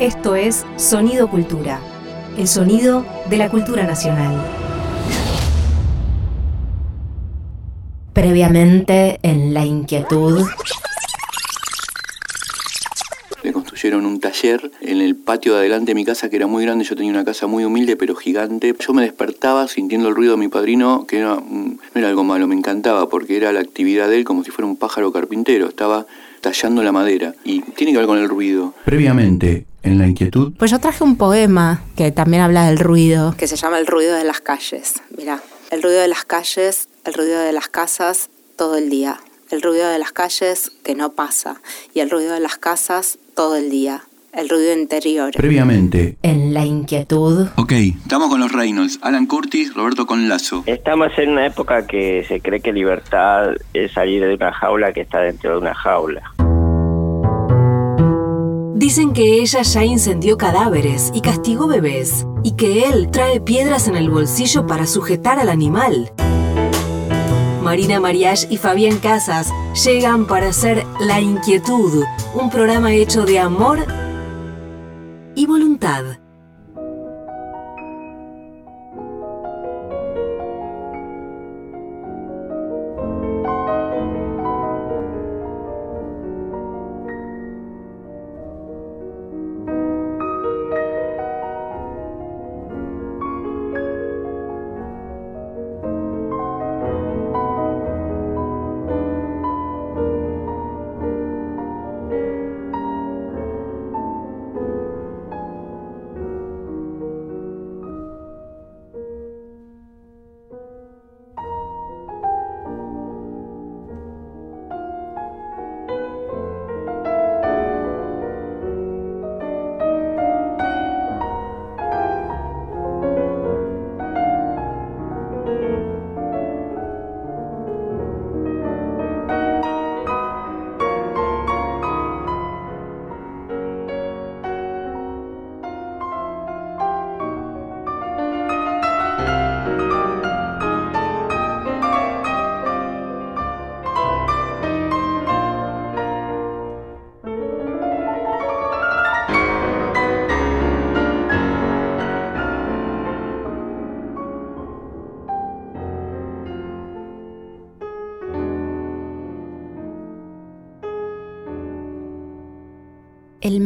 Esto es Sonido Cultura, el sonido de la cultura nacional. Previamente en La Inquietud. Me construyeron un taller en el patio de adelante de mi casa que era muy grande. Yo tenía una casa muy humilde pero gigante. Yo me despertaba sintiendo el ruido de mi padrino, que no era algo malo, me encantaba porque era la actividad de él como si fuera un pájaro carpintero. Estaba tallando la madera y tiene que ver con el ruido. Previamente, en la inquietud. Pues yo traje un poema que también habla del ruido, que se llama El ruido de las calles. Mira, el ruido de las calles, el ruido de las casas todo el día. El ruido de las calles que no pasa y el ruido de las casas todo el día. El ruido interior. Previamente. En la inquietud. Ok, estamos con los Reynolds. Alan Curtis, Roberto Conlazo. Estamos en una época que se cree que libertad es salir de una jaula que está dentro de una jaula. Dicen que ella ya incendió cadáveres y castigó bebés, y que él trae piedras en el bolsillo para sujetar al animal. Marina Mariach y Fabián Casas llegan para hacer La Inquietud, un programa hecho de amor y voluntad.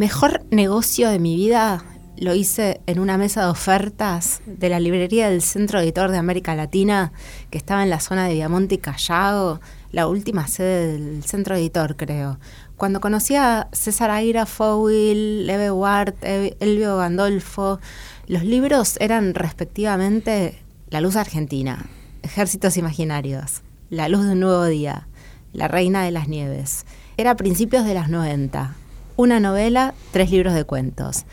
Mejor negocio de mi vida lo hice en una mesa de ofertas de la librería del Centro Editor de América Latina, que estaba en la zona de Viamonte y Callao, la última sede del Centro Editor, creo. Cuando conocí a César Aira Fowil, Leve Ward, Elvio Gandolfo, los libros eran respectivamente La Luz Argentina, Ejércitos Imaginarios, La Luz de un Nuevo Día, La Reina de las Nieves. Era a principios de las 90 una novela, tres libros de cuentos.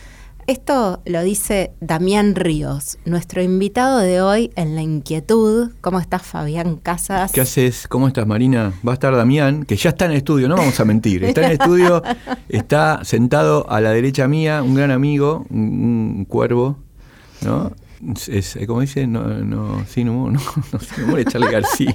Esto lo dice Damián Ríos, nuestro invitado de hoy en La Inquietud. ¿Cómo estás, Fabián Casas? ¿Qué haces? ¿Cómo estás, Marina? Va a estar Damián, que ya está en el estudio, no vamos a mentir. Está en el estudio, está sentado a la derecha mía, un gran amigo, un, cuervo, ¿no? Es, como dice, no, no, sí, no, no, no, no, Charlie García.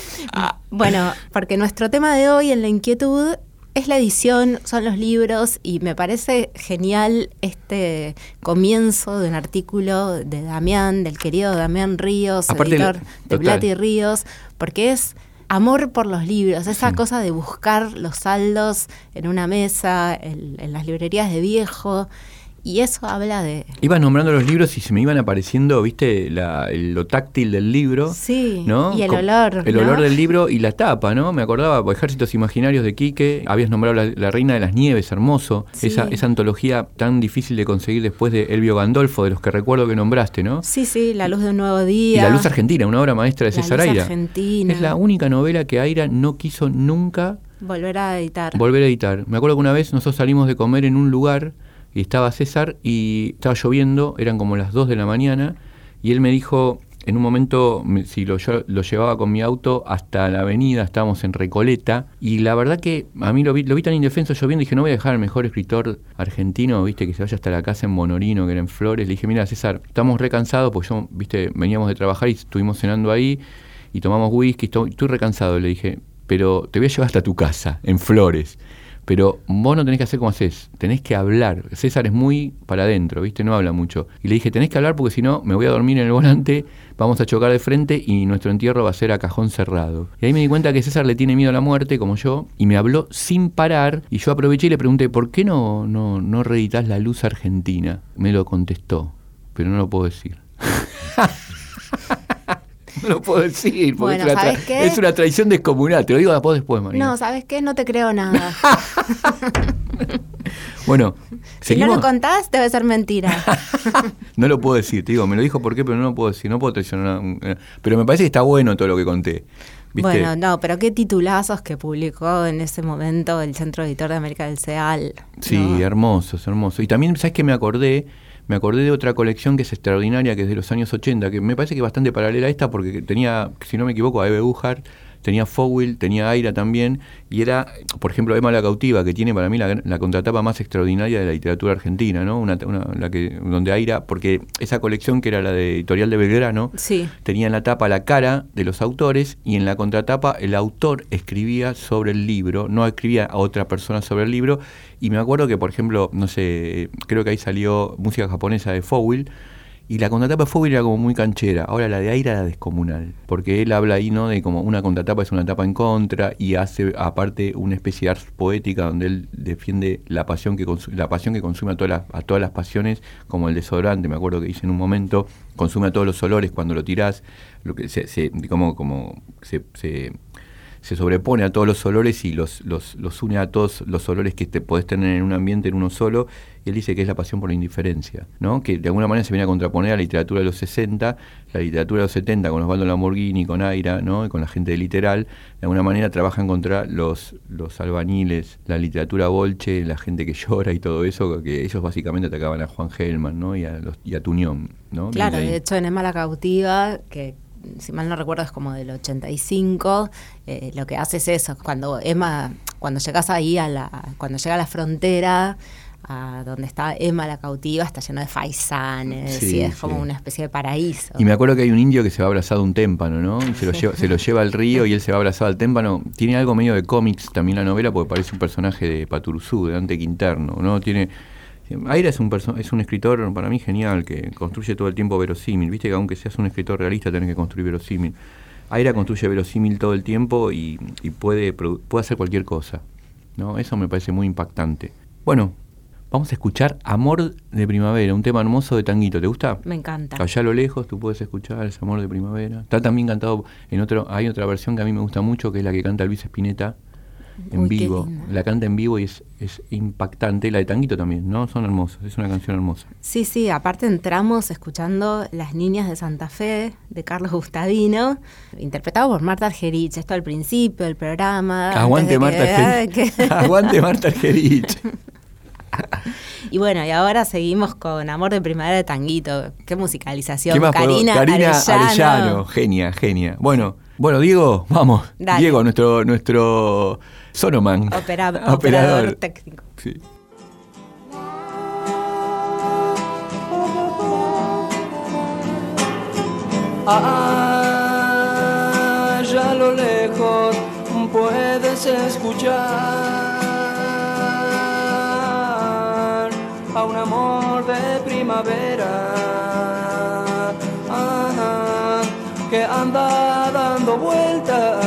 bueno, porque nuestro tema de hoy en La Inquietud es la edición, son los libros y me parece genial este comienzo de un artículo de Damián, del querido Damián Ríos, editor de Plata y Ríos, porque es amor por los libros, esa cosa de buscar los saldos en una mesa, en las librerías de viejo y eso habla de... Ibas nombrando los libros y se me iban apareciendo, viste, lo táctil del libro. Sí, ¿no? y el olor. El olor del libro y la tapa, ¿no? Me acordaba, por Ejércitos Imaginarios de Quique, habías nombrado la, Reina de las Nieves, hermoso. Esa, esa antología tan difícil de conseguir después de Elvio Gandolfo, de los que recuerdo que nombraste, ¿no? Sí, sí, La Luz de un Nuevo Día. Y La Luz Argentina, una obra maestra de César la luz Argentina. Es la única novela que Aira no quiso nunca... Volver a editar. Volver a editar. Me acuerdo que una vez nosotros salimos de comer en un lugar y estaba César y estaba lloviendo, eran como las 2 de la mañana, y él me dijo, en un momento, si lo, yo lo llevaba con mi auto hasta la avenida, estábamos en Recoleta, y la verdad que a mí lo vi, tan indefenso lloviendo, dije, no voy a dejar al mejor escritor argentino, viste, que se vaya hasta la casa en Monorino, que era en Flores. Le dije, mira, César, estamos recansados, porque yo, viste, veníamos de trabajar y estuvimos cenando ahí, y tomamos whisky, estoy, estoy recansado, le dije, pero te voy a llevar hasta tu casa, en Flores Pero vos no tenés que hacer como haces, tenés que hablar. César es muy para adentro, ¿viste? No habla mucho. Y le dije, tenés que hablar porque si no, me voy a dormir en el volante, vamos a chocar de frente y nuestro entierro va a ser a cajón cerrado. Y ahí me di cuenta que César le tiene miedo a la muerte, como yo, y me habló sin parar. Y yo aproveché y le pregunté, ¿por qué no, no, no reeditas la luz argentina? Me lo contestó, pero no lo puedo decir. No lo puedo decir, porque Bueno, es, una ¿sabes tra- qué? es una traición descomunal. Te lo digo a vos después, María. No, ¿sabes qué? No te creo nada. bueno, si no lo contás, debe ser mentira. No lo puedo decir, te digo, me lo dijo por qué, pero no lo puedo decir, no puedo traicionar. eh, Pero me parece que está bueno todo lo que conté. ¿Viste? Bueno, no, pero qué titulazos que publicó en ese momento el Centro Editor de América del CEAL. Sí, ¿no? hermosos, hermosos. Y también, ¿sabes qué me acordé? Me acordé de otra colección que es extraordinaria, que es de los años 80, que me parece que es bastante paralela a esta, porque tenía, si no me equivoco, a Eve Buchar, tenía Fowl, tenía Aira también, y era, por ejemplo, Emma la Cautiva, que tiene para mí la, la contratapa más extraordinaria de la literatura argentina, ¿no? Una, una- la que, donde Aira, porque esa colección que era la de Editorial de Belgrano, Sí. tenía en la tapa la cara de los autores y en la contratapa el autor escribía sobre el libro, no escribía a otra persona sobre el libro. Y me acuerdo que, por ejemplo, no sé, creo que ahí salió música japonesa de Fowl. Y la contratapa de Fowl era como muy canchera. Ahora la de Aira era descomunal. Porque él habla ahí, ¿no? De como una contratapa es una tapa en contra y hace aparte una especie de arte poética donde él defiende la pasión que la pasión que consume a todas las, a todas las pasiones, como el desodorante, me acuerdo que dice en un momento, consume a todos los olores cuando lo tirás, lo que se, se- como, como se, se, se sobrepone a todos los olores y los, los, los une a todos los olores que te podés tener en un ambiente en uno solo. Y él dice que es la pasión por la indiferencia, ¿no? que de alguna manera se viene a contraponer a la literatura de los 60, la literatura de los 70 con Osvaldo Lamborghini, con Aira, ¿no? y con la gente de literal, de alguna manera trabajan contra los, los albañiles, la literatura bolche, la gente que llora y todo eso, que ellos básicamente atacaban a Juan Gelman ¿no? y, a los, y a Tuñón. ¿no? Claro, de hecho en Emma la Cautiva, que si mal no recuerdo es como del 85, eh, lo que hace es eso, cuando Emma, cuando llegas ahí a la, cuando llega a la frontera, a donde está Emma la Cautiva, está lleno de faisanes Sí, y es como una especie de paraíso. Y me acuerdo que hay un indio que se va abrazado a un témpano, ¿no? Y se lo, lleva, se lo lleva al río y él se va abrazado al témpano. Tiene algo medio de cómics también la novela porque parece un personaje de Paturuzú, de Dante Quinterno, ¿no? Tiene... Aira es un, es un escritor para mí genial que construye todo el tiempo verosímil. Viste que aunque seas un escritor realista tenés que construir verosímil. Aira construye verosímil todo el tiempo y, y puede, puede hacer cualquier cosa. ¿no? Eso me parece muy impactante. Bueno, vamos a escuchar Amor de Primavera, un tema hermoso de Tanguito. ¿Te gusta? Me encanta. Allá a lo lejos tú puedes escuchar ese amor de primavera. Está también cantado en otro, hay otra versión que a mí me gusta mucho, que es la que canta Luis Espineta en Uy, vivo. La canta en vivo y es, es impactante. La de Tanguito también, ¿no? Son hermosos, es una canción hermosa. Sí, sí, aparte entramos escuchando Las Niñas de Santa Fe de Carlos Gustavino, interpretado por Marta Argerich, esto al principio del programa. Aguante Marta Argerich. que- Aguante Marta Argerich. Y bueno, y ahora seguimos con Amor de Primavera de Tanguito. Qué musicalización. ¿Qué más Karina, Karina Arellano. Arellano. Genia, genia. Bueno, bueno, Diego, vamos. Dale. Diego, nuestro, nuestro Sonoman. Opera- Operador. operador técnico. Sí. Allá a lo lejos puedes escuchar a un amor de primavera. Que anda dando vueltas,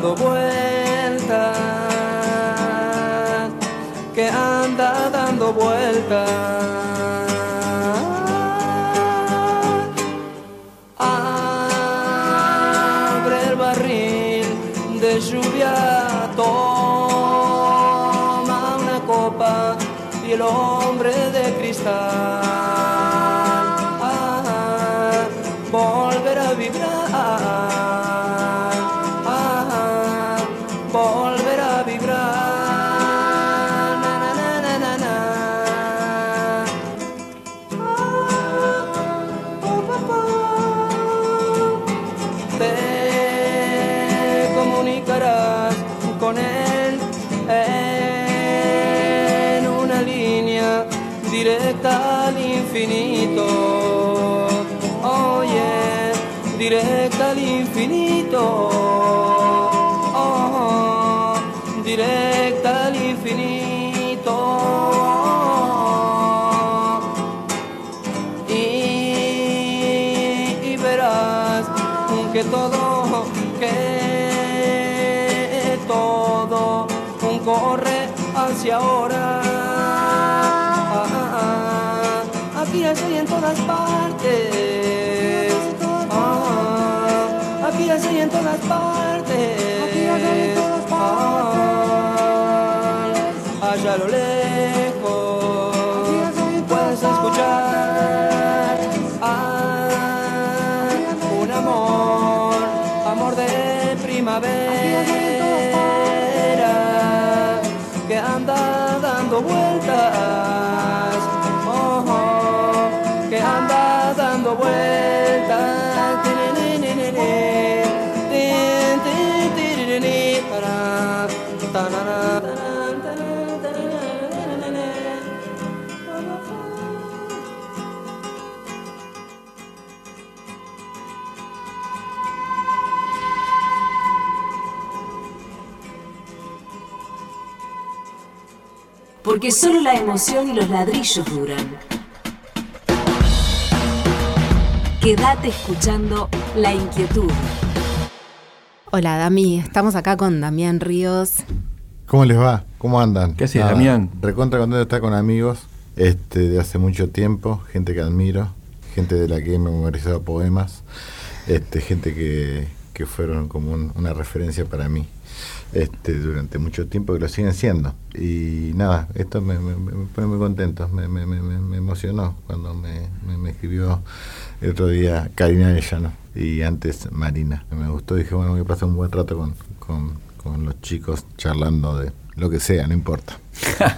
dando vueltas, que anda dando vueltas. Abre el barril de lluvia, toma una copa y el hombre de cristal ah, a vibrar, hacia ahora. Ah, ah, ah. Aquí, allá y en todas partes. Ah, aquí, allá y en todas partes. Porque solo la emoción y los ladrillos duran. Quédate escuchando La Inquietud. Hola Dami, estamos acá con Damián Ríos. ¿Cómo les va? ¿Cómo andan? ¿Qué haces, Damián? Recontra contento de estar con amigos este, de hace mucho tiempo, gente que admiro, gente de la que he memorizado poemas, este, gente que, que fueron como un- una referencia para mí este, durante mucho tiempo, que lo siguen siendo. Y nada, esto me, me- me pone muy contento, me, me- me- me- me emocionó cuando me, me- me escribió el otro día Karina Ellano y antes Marina. Me gustó, dije, bueno, voy a pasar un buen rato con, con- con los chicos charlando de lo que sea, no importa.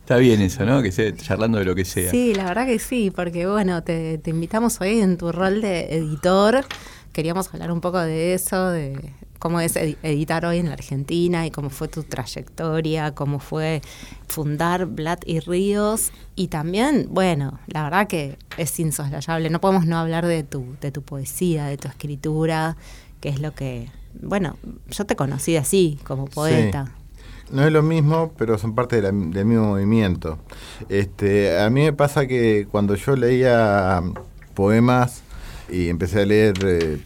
Está bien eso, ¿no? Que sea charlando de lo que sea. Sí, la verdad que sí, porque bueno, te, te invitamos hoy en tu rol de editor. Queríamos hablar un poco de eso, de cómo es edi- editar hoy en la Argentina y cómo fue tu trayectoria, cómo fue fundar Blat y Ríos. Y también, bueno, la verdad que es insoslayable. No podemos no hablar de tu, de tu poesía, de tu escritura, que es lo que, bueno, yo te conocí así, como poeta. No es lo mismo, pero son parte de la- del mismo movimiento. Este, a mí me pasa que cuando yo leía poemas y empecé a leer eh,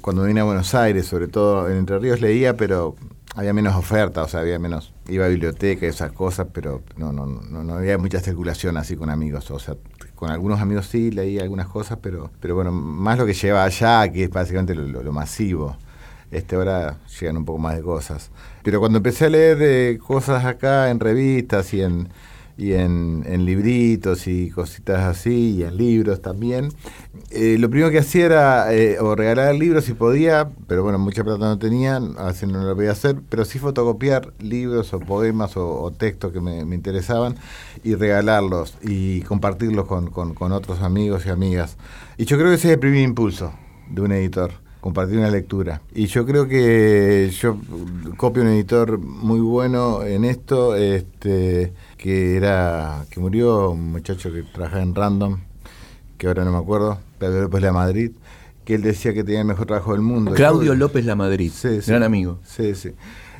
cuando vine a Buenos Aires, sobre todo en Entre Ríos leía, pero había menos oferta, o sea, había menos, iba a biblioteca y esas cosas, pero no, no, no, no había mucha circulación así con amigos, o sea, con algunos amigos sí leía algunas cosas, pero, pero bueno, más lo que lleva allá, que es básicamente lo, masivo. Este, ahora llegan un poco más de cosas. Pero cuando empecé a leer eh, cosas acá en revistas y en, y en, en libritos y cositas así, y en libros también, eh, lo primero que hacía era eh, o regalar libros si podía, pero bueno, mucha plata no tenía, a veces no lo podía hacer, pero sí fotocopiar libros o poemas o, o textos que me, me interesaban y regalarlos y compartirlos con, con- con otros amigos y amigas. Y yo creo que ese es el primer impulso de un editor compartir una lectura. Y yo creo que yo copio un editor muy bueno en esto, este, que era, que murió, un muchacho que trabajaba en Random, que ahora no me acuerdo, pero después la Madrid, que él decía que tenía el mejor trabajo del mundo. Claudio Yo- López La Madrid, Sí, sí. gran amigo. Sí, sí.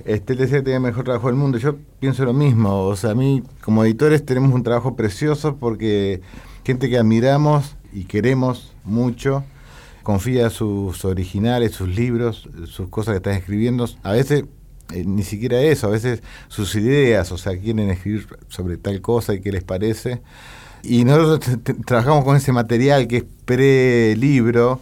Este, él decía que tenía el mejor trabajo del mundo. Yo pienso lo mismo. O sea, a mí, como editores, tenemos un trabajo precioso porque gente que admiramos y queremos mucho confía sus originales, sus libros, sus cosas que están escribiendo. A veces eh, ni siquiera eso, a veces sus ideas, o sea, quieren escribir sobre tal cosa y qué les parece. Y nosotros trabajamos con ese material que es pre-libro.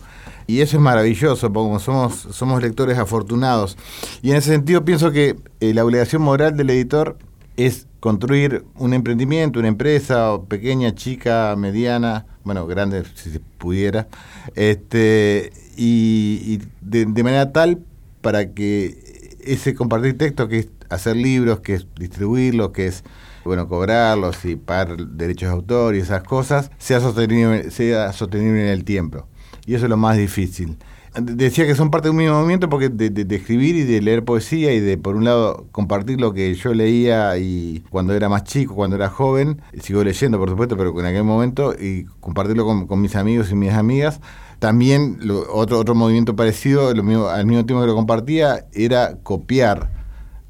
Y eso es maravilloso, porque como somos, somos lectores afortunados. Y en ese sentido pienso que eh, la obligación moral del editor es construir un emprendimiento, una empresa, pequeña, chica, mediana, bueno, grande si se pudiera, este, y, de, manera tal para que ese compartir texto, que es hacer libros, que es distribuirlos, que es bueno, cobrarlos y pagar derechos de autor y esas cosas, sea sostenible, sea sostenible en el tiempo. Y eso es lo más difícil. Decía que son parte de un mismo movimiento porque de, escribir y de leer poesía y de, por un lado, compartir lo que yo leía y cuando era más chico, cuando era joven, sigo leyendo, por supuesto, pero en aquel momento, y compartirlo con, mis amigos y mis amigas. También otro, otro movimiento parecido, lo mismo, al mismo tiempo que lo compartía, era copiar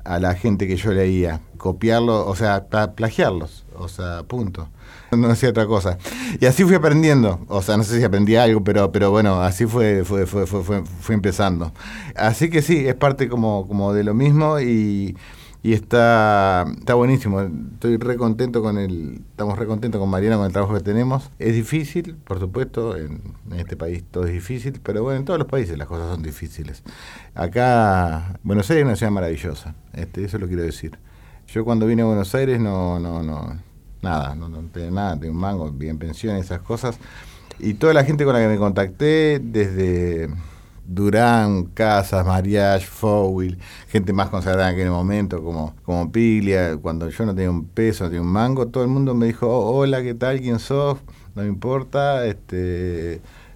a la gente que yo leía, copiarlo, o sea, plagiarlos, o sea, punto. No hacía otra cosa. Y así fui aprendiendo, o sea, no sé si aprendí algo, pero, pero bueno, así fue, fue, fue, fue, fue empezando. Así que sí, es parte como, como de lo mismo y y está, está buenísimo. Estoy re contento con el, estamos re contentos con Mariana con el trabajo que tenemos. Es difícil, por supuesto, en, este país todo es difícil, pero bueno, en todos los países las cosas son difíciles. Acá, Buenos Aires es una ciudad maravillosa, este, eso lo quiero decir. Yo cuando vine a Buenos Aires no, no, no, nada, no, no tenía nada, tenía un mango, bien pensión, esas cosas. Y toda la gente con la que me contacté, desde Durán, Casas, Mariage, Fowil, gente más consagrada en aquel momento, como, como Piglia, cuando yo no tenía un peso, no tenía un mango, todo el mundo me dijo, oh, hola, ¿qué tal? ¿Quién sos? No me importa, este,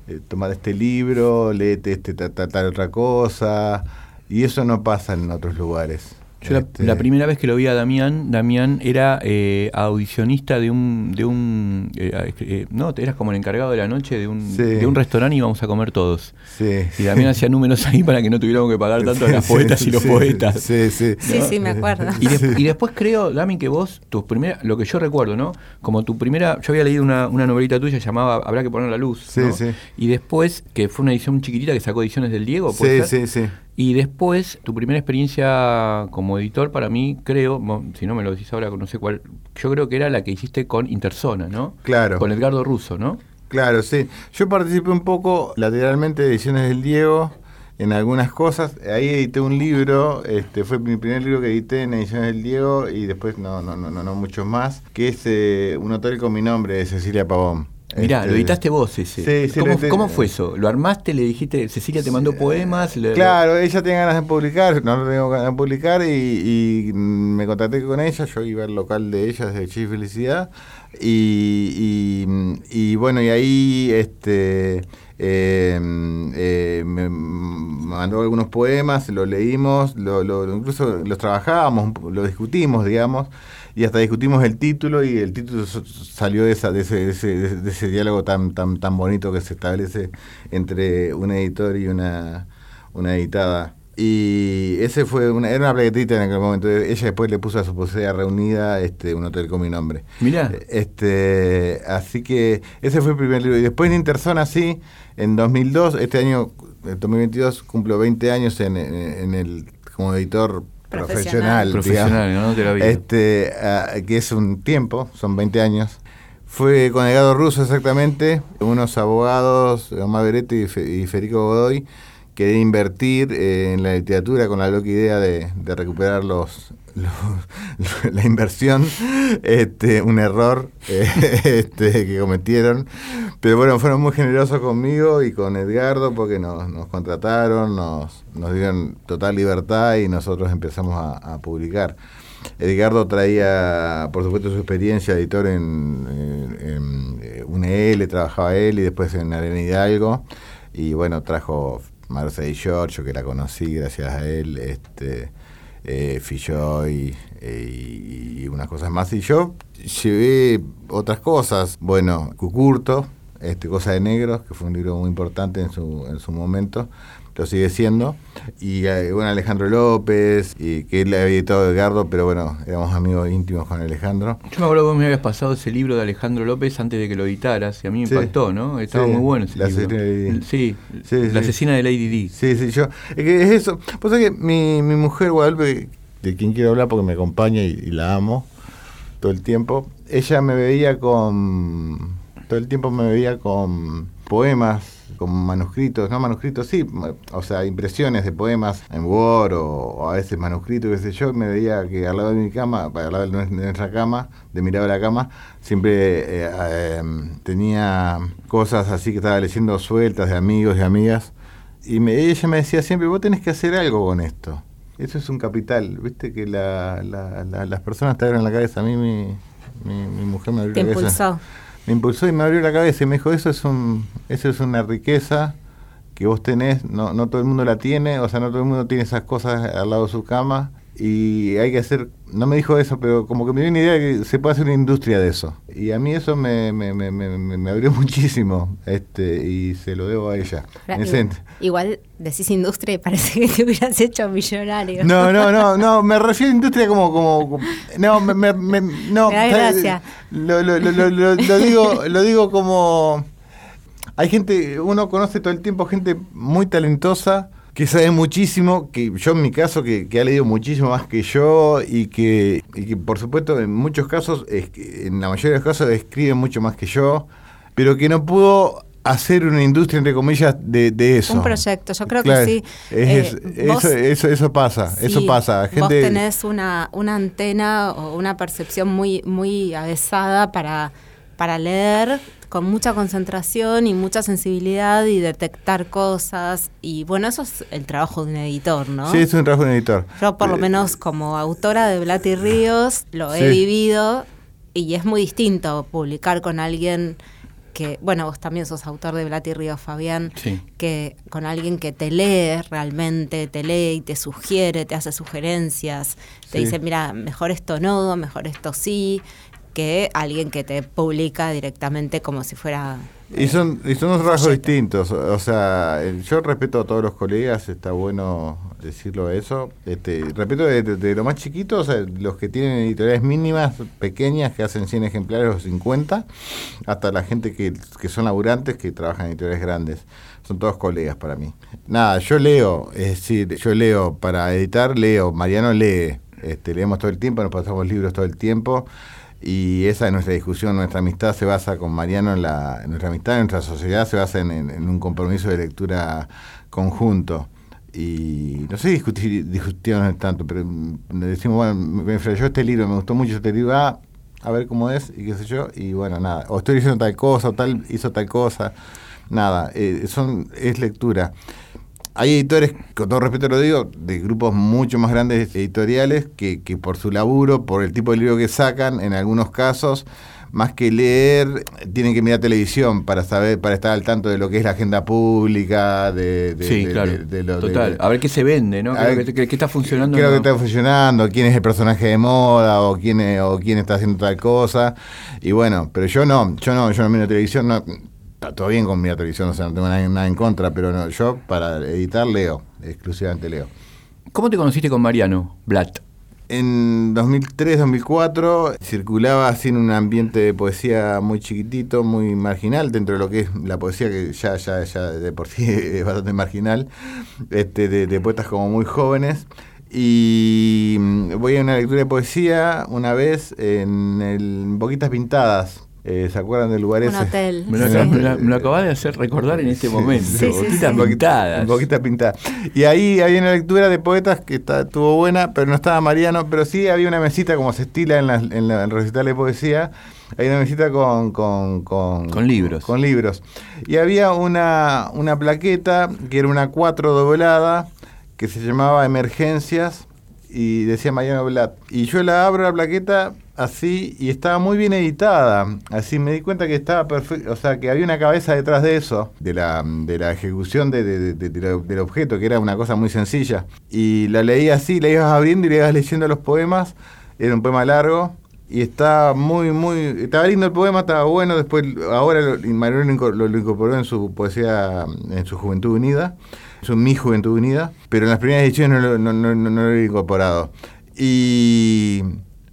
eh, este libro, léete este, tal otra cosa, y eso no pasa en otros lugares. Yo la, este, primera vez que lo vi a Damián, Damián era eh, audicionista de un, de un eh, eh, no, eras como el encargado de la noche de un, de un restaurante y íbamos a comer todos. Y Damián hacía números ahí para que no tuviéramos que pagar tanto a las poetas y los poetas. Sí, sí, sí, me acuerdo. Y, después creo, Dami, que vos, tus primeras, lo que yo recuerdo, ¿no? Como tu primera, yo había leído una, una novelita tuya llamaba Habrá que poner la luz. Sí, sí. Y después, que fue una edición chiquitita que sacó ediciones del Diego. Sí, sí, sí. Y después, tu primera experiencia como editor, para mí, creo, si no me lo decís ahora, no sé cuál, yo creo que era la que hiciste con Interzona, ¿no? Claro. Con Edgardo Russo, ¿no? Claro, sí. Yo participé un poco lateralmente de Ediciones del Diego en algunas cosas. Ahí edité un libro, este fue mi primer libro que edité en Ediciones del Diego y después no, no, no, no, no muchos más, que es eh, Un hotel con mi nombre de Cecilia Pavón. Mirá, lo este, editaste vos ese. Sí, ¿Cómo, ¿Cómo, fue eso? ¿Lo armaste? ¿Le dijiste, Cecilia te mandó poemas? claro, ella tenía ganas de publicar, no lo tengo ganas de publicar y, me contacté con ella, yo iba al local de ella desde Chile Felicidad y, y, bueno, y ahí este eh, eh, me mandó algunos poemas, lo leímos, lo, lo, incluso los trabajábamos, lo discutimos, digamos y hasta discutimos el título y el título salió de, esa, de, ese, de, ese, diálogo tan, tan, tan bonito que se establece entre un editor y una, una editada. Y ese fue una, era una plaquetita en aquel momento. Ella después le puso a su poesía reunida este, un hotel con mi nombre. Mirá. Este, así que ese fue el primer libro. Y después en Interzona, sí, en 2002, este año, en 2022, cumplo 20 años en, en el como editor profesional, profesional este, ah, que es un tiempo, son 20 años. Fue con Edgardo Russo exactamente, unos abogados, Omar Beretti y Federico Godoy, quería invertir eh, en la literatura con la loca idea de, recuperar los, la inversión, este, un error este, que cometieron. Pero bueno, fueron muy generosos conmigo y con Edgardo porque nos, contrataron, nos, nos dieron total libertad y nosotros empezamos a, publicar. Edgardo traía, por supuesto, su experiencia editor en, en, UNL, trabajaba él y después en Arena Hidalgo. Y bueno, trajo y Giorgio, que la conocí gracias a él, este, eh, Filloy eh, y, unas cosas más. Y yo llevé otras cosas. Bueno, Cucurto, este, Cosa de Negros, que fue un libro muy importante en su, en su momento lo sigue siendo. Y eh, bueno, Alejandro López, y que él había editado Edgardo, pero bueno, éramos amigos íntimos con Alejandro. Yo me acuerdo que vos me habías pasado ese libro de Alejandro López antes de que lo editaras, y a mí me impactó, ¿no? Estaba muy bueno ese la libro. Sí, La asesina de Lady D. Sí, sí, yo. Es que es eso. Pues es que mi, mi mujer, Guadalupe, de quien quiero hablar porque me acompaña y, y la amo todo el tiempo, ella me veía con. Todo el tiempo me veía con poemas como manuscritos, no manuscritos, sí, o sea, impresiones de poemas en Word o, a veces manuscritos, qué sé yo, me veía que al lado de mi cama, al lado de nuestra cama, de mirar la cama, siempre eh, em, tenía cosas así que estaba leyendo sueltas de amigos y amigas. Y me, ella me decía siempre, vos tenés que hacer algo con esto. Eso es un capital, viste que la, las personas te abren la cabeza. A mí mi, mi, mujer me abrió te la impulsó. Me impulsó y me abrió la cabeza y me dijo, eso es, un, eso es una riqueza que vos tenés, no, no todo el mundo la tiene, o sea, no todo el mundo tiene esas cosas al lado de su cama y hay que hacer, no me dijo eso, pero como que me dio una idea de que se puede hacer una industria de eso. Y a mí eso me, me, me, me, abrió muchísimo este y se lo debo a ella. igual, decís industria y parece que te hubieras hecho millonario. No, no, no, no, me refiero a industria como... como, no, me, me, no, gracias. Lo, lo, lo, lo, digo, lo digo como... Hay gente, uno conoce todo el tiempo gente muy talentosa que sabe muchísimo, que yo en mi caso, que, ha leído muchísimo más que yo y que, por supuesto en muchos casos, en la mayoría de los casos escribe mucho más que yo, pero que no pudo hacer una industria, entre comillas, de, eso. Un proyecto, yo creo que sí. Eh, eso, eso, pasa, eso pasa. Gente, vos tenés una, una antena o una percepción muy, muy avesada para, para leer con mucha concentración y mucha sensibilidad y detectar cosas. Y bueno, eso es el trabajo de un editor, ¿no? Sí, es un trabajo de un editor. Yo por lo eh, menos como autora de Blat y Ríos lo he vivido y es muy distinto publicar con alguien que, bueno, vos también sos autor de Blat y Ríos, Fabián, que con alguien que te lee realmente, te lee y te sugiere, te hace sugerencias, te dice, mira, mejor esto no, mejor esto sí, que alguien que te publica directamente como si fuera... Y son, y son rasgos distintos, o sea, yo respeto a todos los colegas, está bueno decirlo eso, este, respeto de, lo más chiquito, o sea, los que tienen editoriales mínimas, pequeñas, que hacen 100 ejemplares o 50, hasta la gente que, que son laburantes, que trabajan en editoriales grandes, son todos colegas para mí. Nada, yo leo, es decir, yo leo para editar, leo, Mariano lee, este, leemos todo el tiempo, nos pasamos libros todo el tiempo, y esa es nuestra discusión, nuestra amistad se basa con Mariano, en la, nuestra amistad, nuestra sociedad se basa en, un compromiso de lectura conjunto. Y no sé discutir, discutimos tanto, pero decimos, bueno, me falló este libro, me gustó mucho este libro, ah, a ver cómo es, y qué sé yo, y bueno, nada, o estoy diciendo tal cosa, o tal hizo tal cosa, nada, eh, son, es lectura. Hay editores, con todo respeto lo digo, de grupos mucho más grandes editoriales que, que por su laburo, por el tipo de libro que sacan, en algunos casos, más que leer, tienen que mirar televisión para saber, para estar al tanto de lo que es la agenda pública, de, sí, claro. Total, a ver qué se vende, ¿no? ¿Qué, está funcionando? Qué que está funcionando, quién es el personaje de moda, o quién, o quién está haciendo tal cosa. Y bueno, pero yo no, yo no, yo no miro televisión, no está todo bien con mi televisión, o sea, no tengo nada, en contra, pero no, yo para editar leo, exclusivamente leo. ¿Cómo te conociste con Mariano Blatt? En 2003, 2004 circulaba así en un ambiente de poesía muy chiquitito, muy marginal, dentro de lo que es la poesía, que ya, ya, ya de por sí es bastante marginal, este, de, poetas como muy jóvenes. Y voy a una lectura de poesía una vez en el Boquitas Pintadas, eh, ¿Se acuerdan del lugar ese? hotel. Me lo, acabas de hacer recordar en este momento. Sí, boquitas pintadas. Boquitas pintadas. Y ahí había una lectura de poetas que estuvo buena, pero no estaba Mariano, pero sí había una mesita como se estila en, la, en, recital de poesía. Hay una mesita con, con, con, con, libros. Con libros. Y había una, una plaqueta que era una cuatro doblada que se llamaba Emergencias y decía Mariano Blatt. Y yo la abro la plaqueta así y estaba muy bien editada. Así me di cuenta que estaba perfecto, o sea, que había una cabeza detrás de eso, de la, de la ejecución de, del objeto, que era una cosa muy sencilla. Y la leí así, la ibas abriendo y le ibas leyendo los poemas. Era un poema largo y estaba muy, muy. Estaba lindo el poema, estaba bueno. Después, ahora lo, lo, lo incorporó en su poesía, en su Juventud Unida. Es mi Juventud Unida, pero en las primeras ediciones no, no, no, no lo he incorporado. Y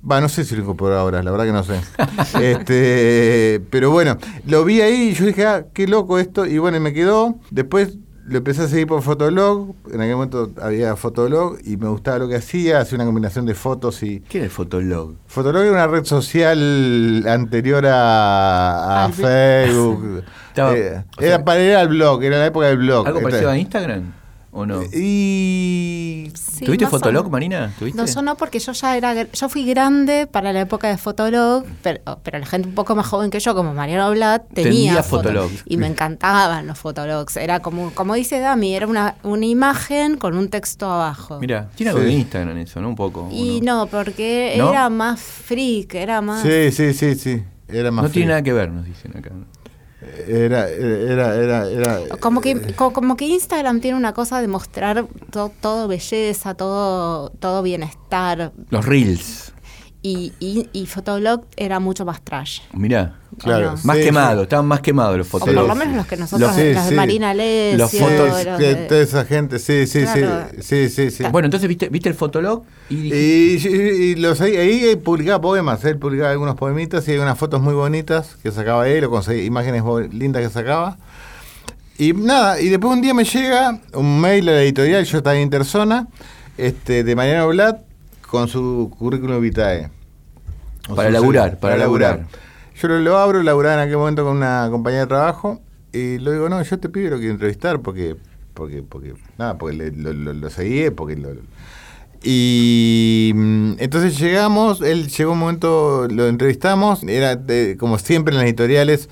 Va, no sé si lo incorporó ahora, la verdad que no sé. este, pero bueno, lo vi ahí y yo dije, ah, qué loco esto. Y bueno, me quedó. Después lo empecé a seguir por Fotolog. En aquel momento había Fotolog y me gustaba lo que hacía. Hacía una combinación de fotos y. ¿Qué era el Fotolog? Fotolog era una red social anterior a, Facebook. Estaba- Eh, o sea- era, para- era el blog, era la época del blog. ¿Algo parecido a Instagram? ¿O no? Y. Sí, ¿Tuviste Fotolog. Marina? ¿Tuviste? No, yo no, porque yo ya era, yo fui grande para la época de Fotolog, pero, pero la gente un poco más joven que yo, como Mariano Blatt, tenía Tenía foto- Fotolog. Y me encantaban los Fotologs. Era como, como dice Dami, era una, una imagen con un texto abajo. Mira, tiene algo Sí. de Instagram eso, ¿no? Un poco. Y ¿o no, porque ¿No? era más freak, era más... Sí, sí, sí, sí. Era más No tiene nada que ver, nos dicen acá. Era, era, era, era. Como que, eh, co- como que Instagram tiene una cosa de mostrar to- todo belleza, todo, todo bienestar. Los Reels. Y, y, y Fotolog era mucho más trash. Mirá. Claro. no? Más Sí, quemados, estaban más quemados los O Fotolog. por lo menos los que nosotros, Los- sí, los de. Marina Lesio, Los fotos los de- toda esa gente, sí, sí, Claro. sí, sí, sí, sí. Bueno, entonces viste, viste el Fotolog y dijiste, Y, y- los ahí, ahí publicaba poemas, él publicaba algunos poemitas y hay unas fotos muy bonitas que sacaba él, o conseguí imágenes lindas que sacaba. Y nada, y después un día me llega un mail a la editorial, yo estaba en Interzona, este, de Mariano Blatt con su currículum vitae. Para laburar, para laburar. Yo lo, lo abro, laburaba en aquel momento con una compañía de trabajo y le digo, no, yo te pido lo quiero entrevistar porque, porque, porque, nada, porque le- lo, lo, lo seguí, porque lo, y mm, entonces llegamos, él llegó un momento, lo entrevistamos, era de- como siempre en las editoriales,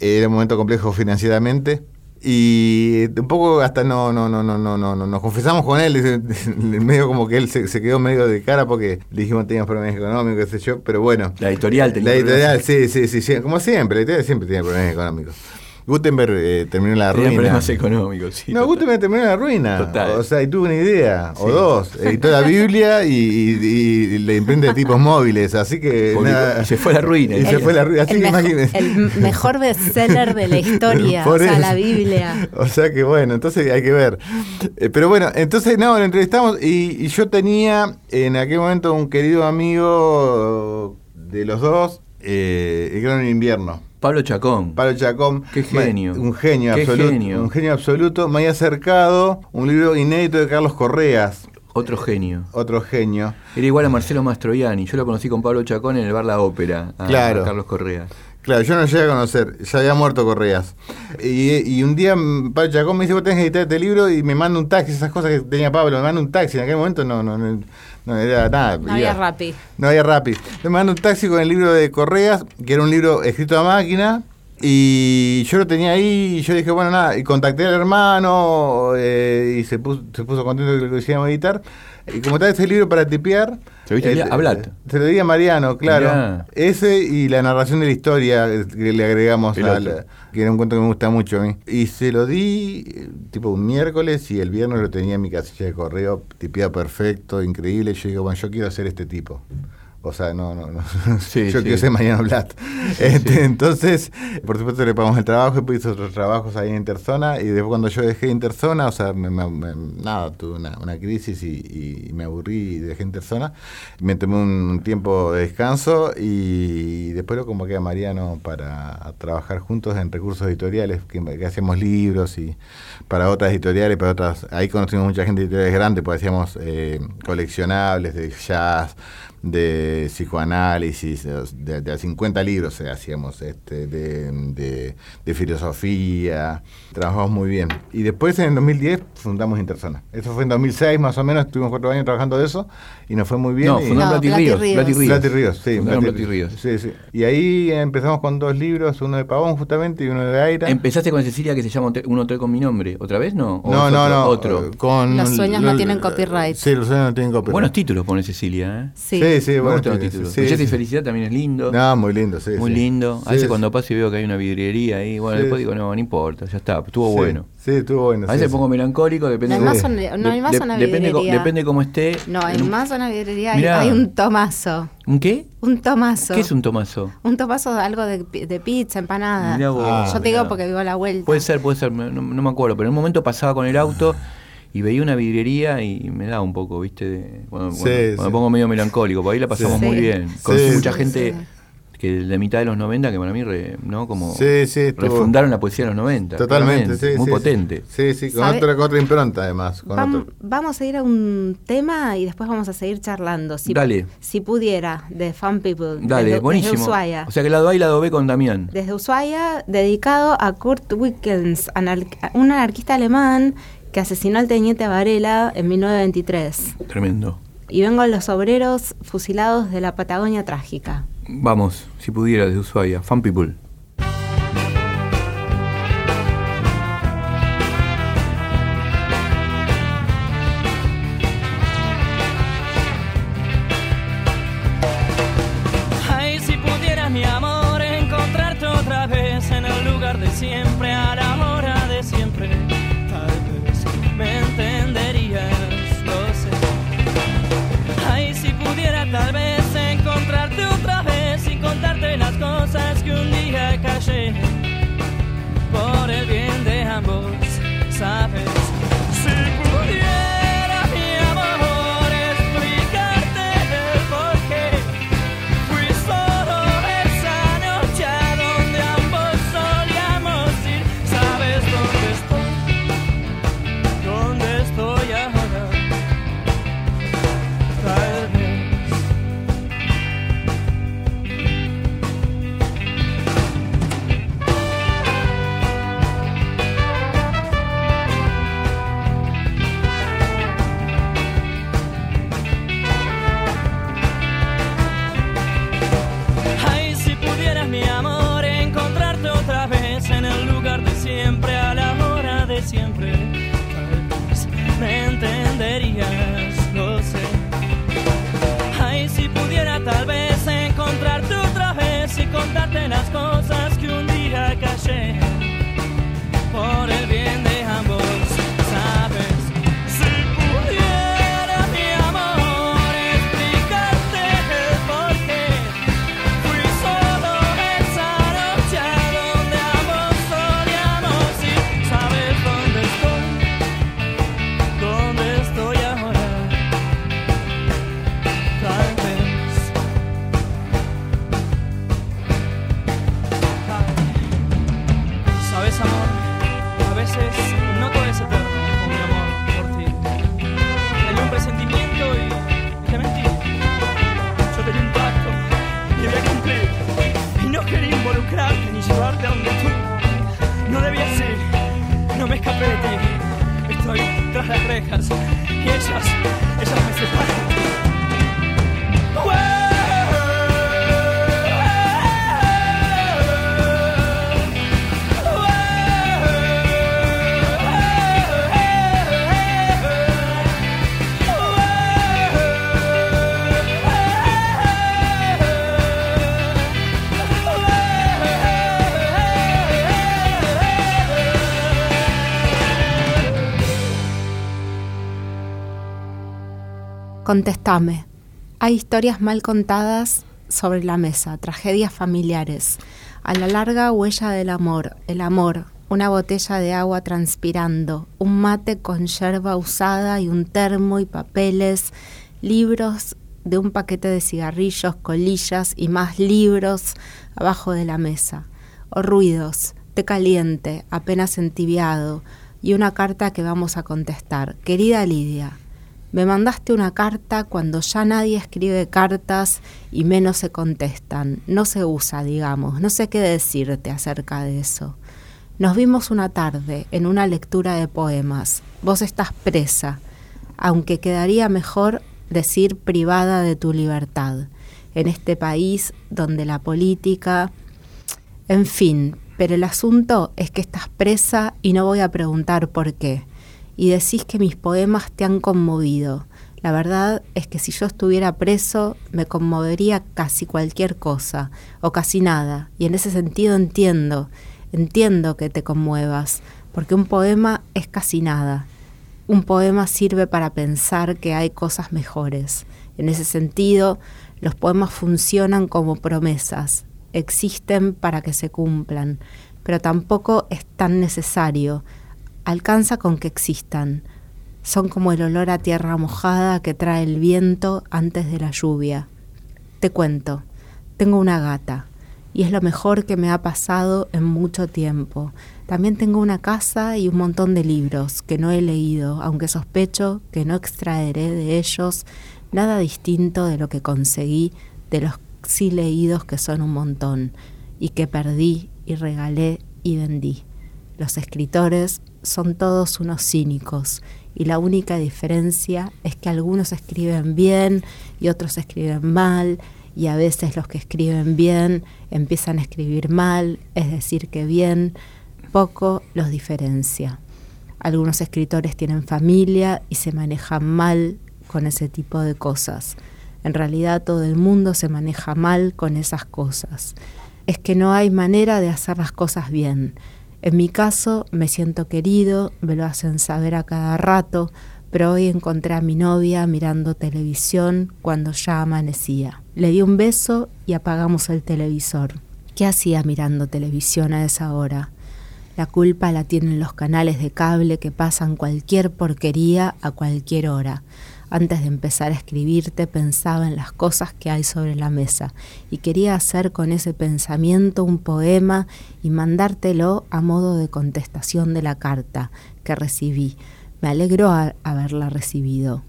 era un momento complejo financieramente. Y un poco hasta no, no, no, no, no, no, no, nos confesamos con él, medio como que él se, se quedó medio de cara porque le dijimos que teníamos problemas económicos, qué sé yo, pero bueno. la editorial tenía La editorial, sí, sí, sí, sí, como siempre, la editorial siempre tiene problemas económicos. Gutenberg eh, terminó en la tenía ruina. problemas económicos. Sí, no, total. Gutenberg terminó en la ruina. Total. O sea, y tuvo una idea, o dos. Editó la Biblia y, y, y le imprente de tipos móviles, así que... Nada. y se fue a la ruina. Y se El- fue a la ruina, así el, que imagínense. el mejor bestseller de la historia, Por o sea, eso. la Biblia. O sea que bueno, entonces hay que ver. Eh, pero bueno, entonces no, lo entrevistamos y, y yo tenía en aquel momento un querido amigo de los dos, eh, el gran invierno. Pablo Chacón. Pablo Chacón. Qué genio. Un genio Qué absoluto. genio. Un genio absoluto. Me había acercado un libro inédito de Carlos Correas, Otro genio. otro genio. Era igual a Marcelo Mastroianni. Yo lo conocí con Pablo Chacón en el bar La Ópera. A, Claro. Carlos Correa. Claro, yo no llegué a conocer, ya había muerto Correas. Y, y un día Pablo Chacón me dice, vos tenés que editar este libro y me manda un taxi, esas cosas que tenía Pablo, me manda un taxi. En aquel momento no, no, no, no era nada. No había Rappi. No había Rappi. Me manda un taxi con el libro de Correas, que era un libro escrito a máquina. Y yo lo tenía ahí y yo dije, bueno, nada, y contacté al hermano eh, y se puso, se puso contento de que lo quisiéramos editar. Y como está este libro para tipear... ¿Se lo viste a Blatt? Se lo di a Mariano, claro. Mirá. Ese y la narración de la historia eh, que le agregamos, El a otro. la- que era un cuento que me gusta mucho a mí. Y se lo di eh, tipo un miércoles y el viernes lo tenía en mi casilla de correo, tipeado perfecto, increíble. Y yo digo, bueno, yo quiero ser este tipo. O sea, no, no, no. Sí, yo sí. quiero ser Mariano Blatt. Este, Entonces, por supuesto le pagamos el trabajo, después hizo otros trabajos ahí en Interzona y después cuando yo dejé Interzona, o sea, me- nada, tuve una, una crisis y, y me aburrí y dejé Interzona. Me tomé un, tiempo de descanso y después lo convoqué a Mariano para trabajar juntos en recursos editoriales, que, que hacíamos libros y para otras editoriales, para otras, ahí conocimos mucha gente de editoriales grandes, porque hacíamos eh, coleccionables de jazz, de psicoanálisis, de, de 50 libros eh, hacíamos, este, de, de- de filosofía, trabajamos muy bien. Y después en el 2010 fundamos Interzona. Eso fue en 2006 más o menos, estuvimos cuatro años trabajando de eso y nos fue muy bien. No, fundaron No, Plati Ríos. Ríos. Plati Ríos. Plati Ríos, sí. Plati- Ríos. Sí, sí. Y ahí empezamos con dos libros, uno de Pavón justamente y uno de Aira. Empezaste con Cecilia que se llama un hotel con mi nombre. ¿Otra vez no? ¿O no, no, otro? no. Otro. eh, Con Los sueños no tienen copyright. Sí, los sueños no tienen copyright. Buenos títulos pone Cecilia, ¿eh? Sí. Sí, sí, Me buenos gustan los títulos, títulos. sí, Belleza y felicidad también es lindo. No, muy lindo, sí. Muy sí. lindo. A veces sí. cuando paso y veo que hay una vidriería ahí, bueno, Sí. después digo, no, no importa, ya está, estuvo Sí, bueno. Sí, estuvo bueno. A veces sí, pongo sí. melancólico, depende No hay cómo- más no hay más de- una depende, co- vidriería. depende cómo esté. No, en un- más una vidriería hay, Mirá. hay un tomazo. ¿Un qué? Un tomazo. ¿Qué es un tomazo? Un tomazo de algo de, de pizza, empanada. Mirá vos, Ah, Yo te digo porque vivo a la vuelta. Puede ser, puede ser, no, no me acuerdo, pero en un momento pasaba con el auto y veía una vidriería y me da un poco, ¿viste? De, cuando, Sí, cuando- sí. cuando me pongo medio melancólico, por ahí la pasamos Sí. muy bien. Sí, Conocí sí, mucha sí, gente sí. Que de mitad de los 90, que para mí, re- ¿no? Como Sí, sí, refundaron la poesía de los 90. Totalmente, sí. Muy sí, potente. Sí, sí, con otra, con otra impronta además. Con Vam- otro- vamos a ir a un tema y después vamos a seguir charlando. Si, Dale. Si pudiera, de Fun People. Dale, desde, buenísimo. Desde Ushuaia. O sea que lado A y lado B con Damián. Desde Ushuaia, dedicado a Kurt Wickens, anar- un anarquista alemán que asesinó al teniente Varela en 1923. Tremendo. Y vengo a los obreros fusilados de la Patagonia trágica. Vamos, si pudiera, desde Ushuaia. Fan People. Contestame. Hay historias mal contadas sobre la mesa, tragedias familiares. A la larga huella del amor, el amor, una botella de agua transpirando, un mate con yerba usada y un termo y papeles, libros de un paquete de cigarrillos, colillas y más libros abajo de la mesa. O ruidos, té caliente, apenas entibiado, y una carta que vamos a contestar. Querida Lidia, me mandaste una carta cuando ya nadie escribe cartas y menos se contestan. No se usa, digamos. No sé qué decirte acerca de eso. Nos vimos una tarde en una lectura de poemas. Vos estás presa, aunque quedaría mejor decir privada de tu libertad. En este país donde la política... En fin, pero el asunto es que estás presa y no voy a preguntar por qué y decís que mis poemas te han conmovido. La verdad es que si yo estuviera preso me conmovería casi cualquier cosa o casi nada. Y en ese sentido entiendo, entiendo que te conmuevas, porque un poema es casi nada. Un poema sirve para pensar que hay cosas mejores. En ese sentido, los poemas funcionan como promesas, existen para que se cumplan, pero tampoco es tan necesario alcanza con que existan. Son como el olor a tierra mojada que trae el viento antes de la lluvia. Te cuento, tengo una gata. y es lo mejor que me ha pasado en mucho tiempo. También tengo una casa y un montón de libros que no he leído, aunque sospecho que no extraeré de ellos nada distinto de lo que conseguí de los sí leídos que son un montón y que perdí y regalé y vendí. Los escritores son todos unos cínicos y la única diferencia es que algunos escriben bien y otros escriben mal y a veces los que escriben bien empiezan a escribir mal, es decir, que bien, poco los diferencia. Algunos escritores tienen familia y se manejan mal con ese tipo de cosas. En realidad todo el mundo se maneja mal con esas cosas. Es que no hay manera de hacer las cosas bien. En mi caso me siento querido, me lo hacen saber a cada rato, pero hoy encontré a mi novia mirando televisión cuando ya amanecía. Le di un beso y apagamos el televisor. ¿Qué hacía mirando televisión a esa hora? La culpa la tienen los canales de cable que pasan cualquier porquería a cualquier hora. Antes de empezar a escribirte pensaba en las cosas que hay sobre la mesa y quería hacer con ese pensamiento un poema y mandártelo a modo de contestación de la carta que recibí. Me alegro a haberla recibido.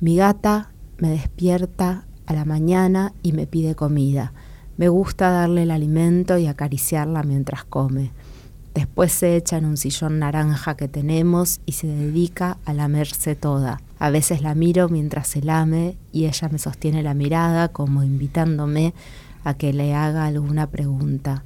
Mi gata me despierta a la mañana y me pide comida. Me gusta darle el alimento y acariciarla mientras come. Después se echa en un sillón naranja que tenemos y se dedica a lamerse toda. A veces la miro mientras se lame y ella me sostiene la mirada como invitándome a que le haga alguna pregunta.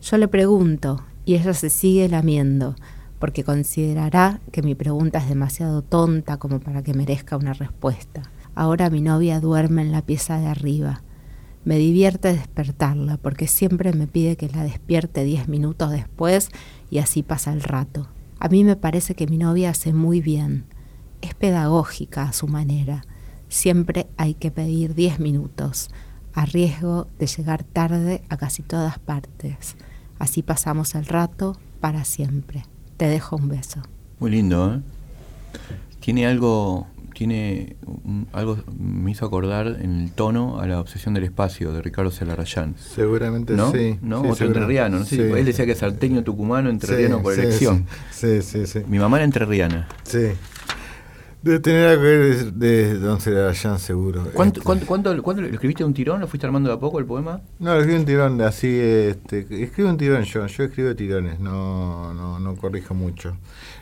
Yo le pregunto y ella se sigue lamiendo porque considerará que mi pregunta es demasiado tonta como para que merezca una respuesta. Ahora mi novia duerme en la pieza de arriba. Me divierte despertarla porque siempre me pide que la despierte diez minutos después y así pasa el rato. A mí me parece que mi novia hace muy bien. Es pedagógica a su manera. Siempre hay que pedir diez minutos, a riesgo de llegar tarde a casi todas partes. Así pasamos el rato para siempre. Te dejo un beso. Muy lindo, ¿eh? Tiene algo tiene algo me hizo acordar en el tono a la obsesión del espacio de Ricardo Celarayán. Seguramente ¿No? sí. ¿No? Sí, Otro entrerriano, ¿no? Sí, él decía que es salteño tucumano, entrerriano por sí, elección. Sí, sí, sí. Mi mamá era entrerriana. Sí. Debe tener algo que ver de, de Don Celarayán, seguro. ¿Cuánto, Este, cuánto, cuánto- cuánto- lo escribiste de un tirón? ¿Lo fuiste armando de a poco el poema? No, escribo un tirón, así, este, escribo un tirón yo, yo escribo tirones, no, no, no corrijo mucho.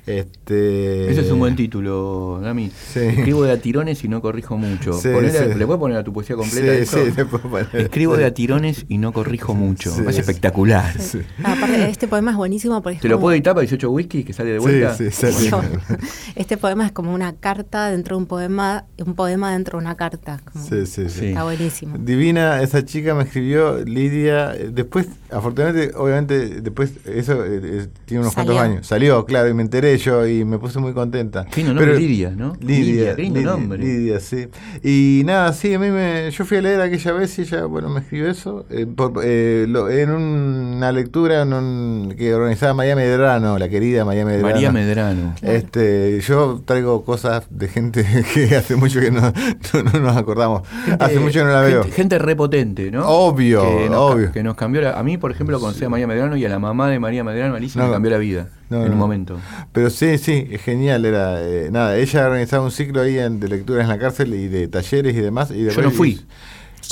Este, Ese es un buen título, Dami. Sí. Escribo de a tirones y no corrijo mucho. Sí, sí. ¿Le puedes poner a tu poesía completa Sí, eso? sí, le puedo poner. Escribo de a tirones y no corrijo mucho. Sí, Me parece sí. espectacular. Sí. Ah, aparte, este poema es buenísimo porque es ¿Te lo puedo editar para 18 whisky que sale de vuelta? Sí, sí, sí. Este poema es como una carta dentro de un poema, un poema dentro de una carta. como- Sí, sí, sí. Sí. Está buenísimo. Divina, esa chica me escribió, Lidia, después, afortunadamente, obviamente, después, eso eh, eh, tiene unos Salió. cuantos años, salió, claro, y me enteré yo y me puse muy contenta. Fino nombre, Lidia, ¿no? Lidia, Lidia, qué lindo Lidia, nombre. Lidia, sí. Y nada, sí, a mí me, yo fui a leer aquella vez y ella, bueno, me escribió eso, eh, por- eh, lo- en una lectura en un- que organizaba María Medrano, la querida María Medrano. María Medrano. Este, yo traigo cosas de gente que hace mucho que no, no- no nos acordamos. hace mucho que no la veo. Gente, gente repotente, ¿no? Obvio, que nos, obvio. Que nos cambió la, A mí, por ejemplo, conocí a María Medrano y a la mamá de María Medrano, Alicia, No, me cambió la vida no, en no. un momento. Pero sí, sí, es genial. Era, eh, nada, ella organizaba un ciclo ahí en- de lecturas en la cárcel y de talleres y demás. Y Yo no fui.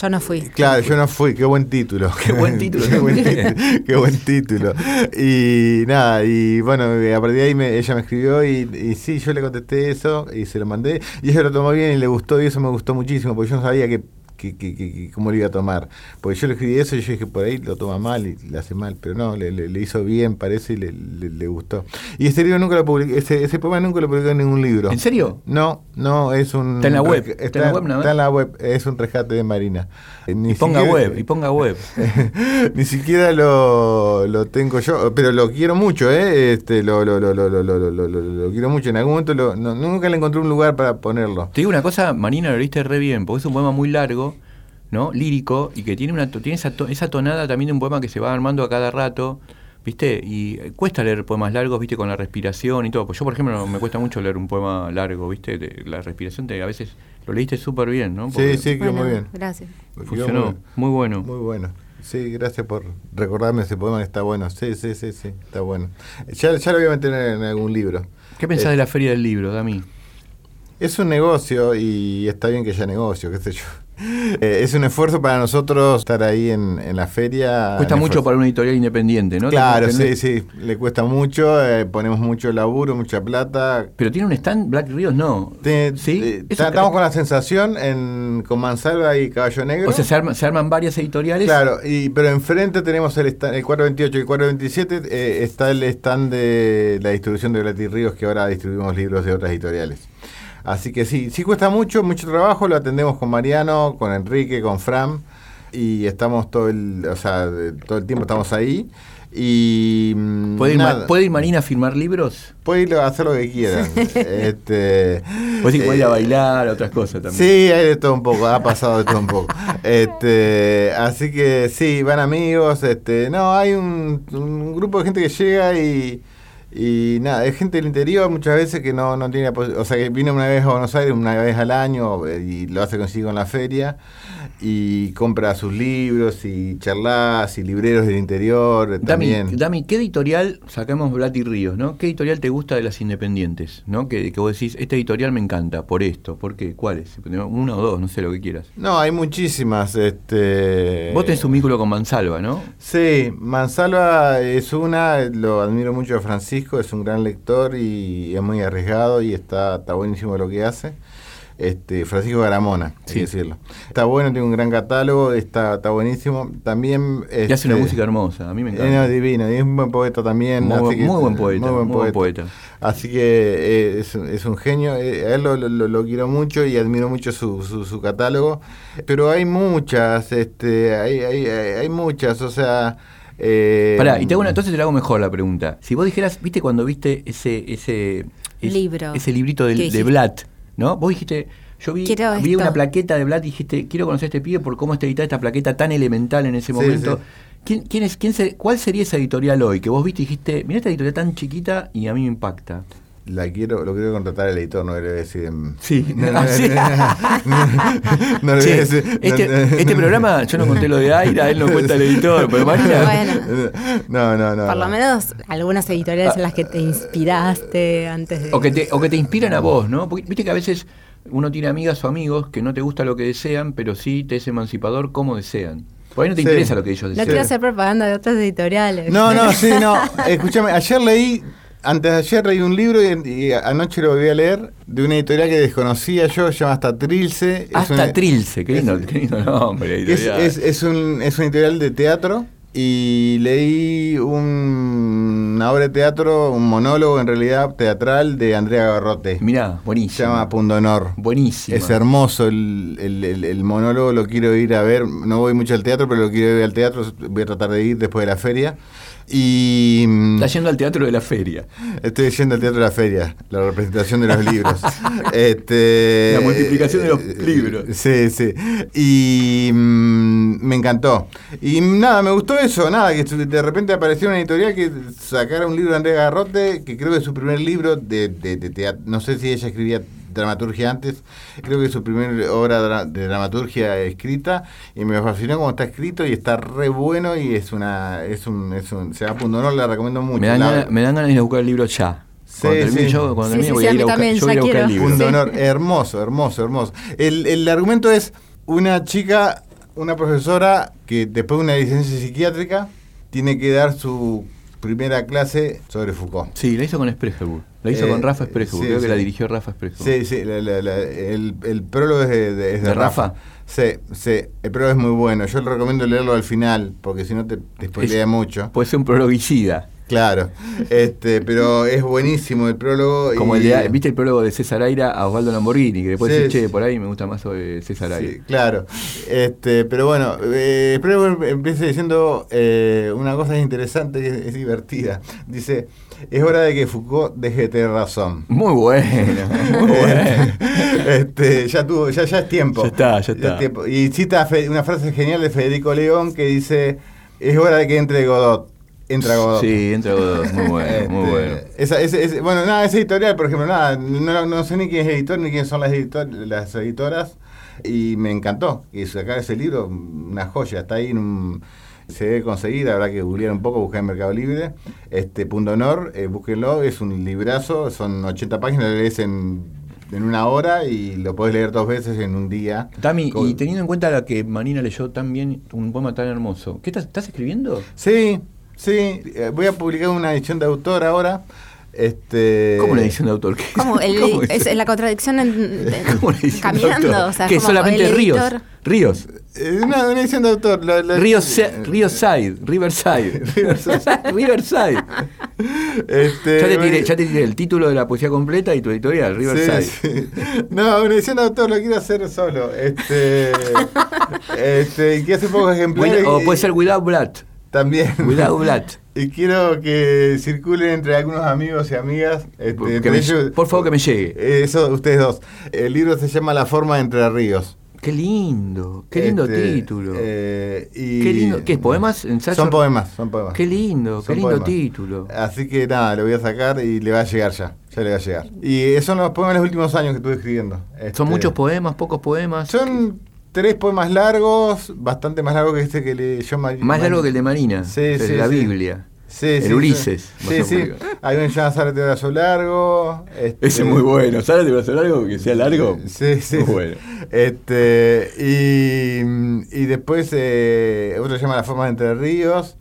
Yo no fui. Claro, yo no fui, qué buen título. Qué buen título qué, buen también. título qué buen título. Y nada, y bueno, eh, a partir de ahí me- ella me escribió y, y sí, yo le contesté eso y se lo mandé. Y ella lo tomó bien y le gustó y eso me gustó muchísimo porque yo no sabía que, que, que- cómo lo iba a tomar. Porque yo le escribí eso y yo dije, por ahí lo toma mal y le hace mal, pero no, le, le- le hizo bien, parece, y le, le- gustó. Y ese libro nunca lo publiqué, ese, ese poema nunca lo publicó en ningún libro. ¿En serio? No, no, es un... Está en la web, está en la web más. Está en la web, es un rescate de Marina. Eh, ni Y ponga siquiera- web, y ponga web. Ni siquiera lo, lo tengo yo, pero lo quiero mucho, ¿eh? Este, lo, lo, lo, lo, lo, lo, lo, quiero mucho. En algún momento lo- no- nunca le encontré un lugar para ponerlo. Te digo una cosa, Marina, lo leíste re bien, porque es un poema muy largo, ¿no? Lírico, y que tiene una to- tiene esa, to- esa tonada también de un poema que se va armando a cada rato, ¿viste? Y eh, cuesta leer poemas largos, ¿viste? Con la respiración y todo. Pues yo, por ejemplo, me cuesta mucho leer un poema largo, ¿viste? De- la respiración te, a veces lo leíste súper bien, ¿no? Porque Sí, sí, quedó Bueno, muy bien. Gracias. Funcionó, muy bueno. Muy bueno. sí, gracias por recordarme ese poema que está bueno. Sí, sí, sí, sí, está bueno. Ya, ya lo voy a meter en algún libro. ¿Qué pensás Eh, de la Feria del Libro, Dami? Es un negocio y está bien que haya negocio, qué sé yo. Eh, es un esfuerzo para nosotros estar ahí en, en la feria. Cuesta mucho esfuerzo. para una editorial independiente, ¿no? Claro, sí, sí, le cuesta mucho, eh, ponemos mucho laburo, mucha plata. Pero tiene un stand, Black Ríos no. ¿Sí? eh, estamos con la sensación en, con Mansalva y Caballo Negro. O sea, se, arma- se arman varias editoriales. Claro, y, pero enfrente tenemos el, stand, el 428 y el 427, eh, está el stand de la distribución de Blati Ríos, que ahora distribuimos libros de otras editoriales. Así que sí, sí cuesta mucho, mucho trabajo, lo atendemos con Mariano, con Enrique, con Fran, y estamos todo el, o sea, todo el tiempo estamos ahí. Y mm, ¿Puede ir, Ma- nada, ¿Puede ir Marina a firmar libros? puede ir a hacer lo que quieran. este, ¿Puede ir, a eh, bailar, otras cosas también? Sí, hay de todo un poco, ha pasado de todo un poco. Este, así que sí, van amigos, este, no, hay un, un grupo de gente que llega y, y nada, es gente del interior muchas veces que no, no tiene, o sea, que viene una vez a Buenos Aires, una vez al año eh, y lo hace consigo en la feria y compra sus libros y charlas y libreros del interior eh, Dami, también. Dami, ¿qué editorial, sacamos Blati Ríos, ¿no? ¿Qué editorial te gusta de las independientes? ¿No? Que, que vos decís, esta editorial me encanta, por esto, ¿por qué? ¿Cuáles? Uno o dos, no sé lo que quieras. No, hay muchísimas, este... Vos tenés un vínculo con Mansalva, ¿no? Sí, Mansalva es una, lo admiro mucho a Francisco, es un gran lector y es muy arriesgado y está, está buenísimo lo que hace. Este, Francisco Garamona, hay Sí. que decirlo. Está bueno, tiene un gran catálogo, está, está buenísimo. También. Y hace una este, música hermosa, a mí me eh, encanta. no, divino, y es un buen poeta también. Muy así buen- que- muy buen poeta, muy buen poeta. Así que eh, es, es un genio, eh, a él lo, lo- lo quiero mucho y admiro mucho su, su, su catálogo, pero hay muchas, este, hay, hay, hay, hay muchas, o sea... Eh, Pará, y te hago una- entonces te la hago mejor la pregunta. Si vos dijeras, viste cuando viste ese ese es- Libro. ese librito del- ¿Qué de, dijiste? Blatt, ¿no? Vos dijiste, yo vi, vi una plaqueta de Blatt y dijiste, quiero conocer a este pibe por cómo está editada esta plaqueta tan elemental en ese Sí, momento. sí. ¿Quién, quién es, quién se- ¿Cuál sería esa editorial hoy? Que vos viste y dijiste, mira esta editorial tan chiquita y a mí me impacta. La quiero, lo quiero contratar al editor, no le voy a decir. Sí. no, no, sí. no, no le voy Che, a decir. este, no, no, este no. programa, yo no conté lo de Aira, él no cuenta el editor, pero Bueno. No, no, no. Por lo no. menos algunas editoriales en las que te inspiraste antes de... O que, te, o que te inspiran a vos, ¿no? Porque viste que a veces uno tiene amigas o amigos que no te gusta lo que desean, pero sí te es emancipador como desean. Por ahí no te Sí. interesa lo que ellos No desean. quiero hacer propaganda de otras editoriales. No, no, sí, no. Escúchame, ayer leí, antes de ayer leí un libro y, y anoche lo volví a leer de una editorial que desconocía yo, se llama Hasta Trilce. Hasta una- Trilce, qué lindo, es- qué lindo nombre. Es, editorial. es, es un, es una editorial de teatro y leí un- una obra de teatro, un monólogo en realidad teatral de Andrea Garrote. Mirá, Se buenísimo. llama Pundonor. Buenísimo. Es hermoso el, el- el- el monólogo, lo quiero ir a ver. No voy mucho al teatro, pero lo quiero ir al teatro. Voy a tratar de ir después de la feria. Y mm, Está yendo al teatro de la feria. estoy yendo al teatro de la feria, la representación de los libros. este, La multiplicación de los eh, libros. Sí, sí. Y mm, me encantó. Y nada, me gustó eso, nada, que de repente apareció una editorial que sacara un libro de Andrea Garrote, que creo que es su primer libro de, de, de teatro. No sé si ella escribía dramaturgia antes, creo que es su primera obra de dramaturgia escrita y me fascinó cómo está escrito y está re bueno y es una es un, es un se llama Punto Honor, la recomiendo mucho. Me dan, La- ganas, me dan ganas de ir a buscar el libro ya. Sí, yo, cuando Sí, termine sí, voy a a ir mí a buscar, también, yo voy a ir ya a buscar el libro. Punto Sí. honor, hermoso, hermoso, hermoso. El, el argumento es una chica, una profesora que después de una licencia psiquiátrica tiene que dar su primera clase sobre Foucault. Sí, la hizo con Spregelburg. La hizo Eh, con Rafa Spregelburg. sí, Creo que la dirigió Rafa Spregelburg. Sí, sí, la- la- la- el, el prólogo es de, de- es de ¿De Rafa. Rafa? Sí, sí, el prólogo es muy bueno. Yo le recomiendo leerlo al final, porque si no te, te spoilea mucho. Puede ser un prologuicida. Claro, este, pero es buenísimo el prólogo. Como y- el de, ¿viste el prólogo de César Aira a Osvaldo Lamborghini? Que después Sí, decís, che, por ahí me gusta más sobre César Aira. Sí, claro. Este, pero bueno, eh, espero que empiece diciendo eh, una cosa interesante que es, es divertida. Dice, es hora de que Foucault deje de tener razón. Muy bueno, muy bueno. este, ya tuvo, ya, ya es tiempo. Ya está, ya está. es. Y cita una frase genial de Federico León que dice, es hora de que entre Godot. Entra Godot. Sí, entra Godot. Muy bueno, muy Este, bueno. esa- ese- ese- bueno, nada, esa editorial, por ejemplo, nada, no, no sé ni quién es editor ni quiénes son las, editor- las editoras y me encantó y sacar ese libro, una joya, está ahí en un, Se debe conseguir, habrá que googlear un poco, buscar en Mercado Libre. Este Punto Honor, eh, búsquenlo, es un librazo, son 80 páginas, lo lees en, en una hora y lo podés leer dos veces en un día. Tami, Con- y teniendo en cuenta la que Marina leyó tan bien, un poema tan hermoso, ¿qué estás, estás escribiendo? Sí, sí, eh, voy a publicar una edición de autor ahora. Este, ¿Cómo la edición de autor? Como el, ¿Cómo es la contradicción en, ¿Cómo la edición de caminando, autor? o sea, ¿Qué, como solamente el ríos? editor- Ríos. Eh, Una, una edición de autor. la- la- Ríos, se- Riverside, Riverside. Riverside. Este, Ya te, tiré, ya te tiré el título de la poesía completa y tu editorial, Riverside. Sí, sí. No, una edición de autor lo quiero hacer solo. Este, este, y que hace pocos ejemplares. Without- o puede ser Without Blood. También. Without Blood. Y quiero que circulen entre algunos amigos y amigas. este, me- ellos- por favor, que me llegue. Eh, Eso, ustedes dos. El libro se llama La forma de Entre Ríos. Qué lindo, qué lindo Este, título. eh, y- Qué lindo. ¿Qué es? ¿Poemas? Son poemas, son poemas. Qué lindo, qué lindo poemas. título. Así que nada, lo voy a sacar y le va a llegar ya. Ya le va a llegar. Y esos son los poemas de los últimos años que estuve escribiendo. Este, Son muchos poemas, pocos poemas. Son tres poemas largos, bastante más largo que este que le yo ma- Más largo que el de Marina, Sí, el de sí, la sí. Biblia. Sí, el sí, Ulises. Sí, sí. Hay un Jan Zárate de brazo largo. este- Ese es muy bueno. ¿Sabes de brazo largo que sea largo? Sí, sí. Muy bueno. Este, y, y después eh, otro se llama La forma de Entre Ríos.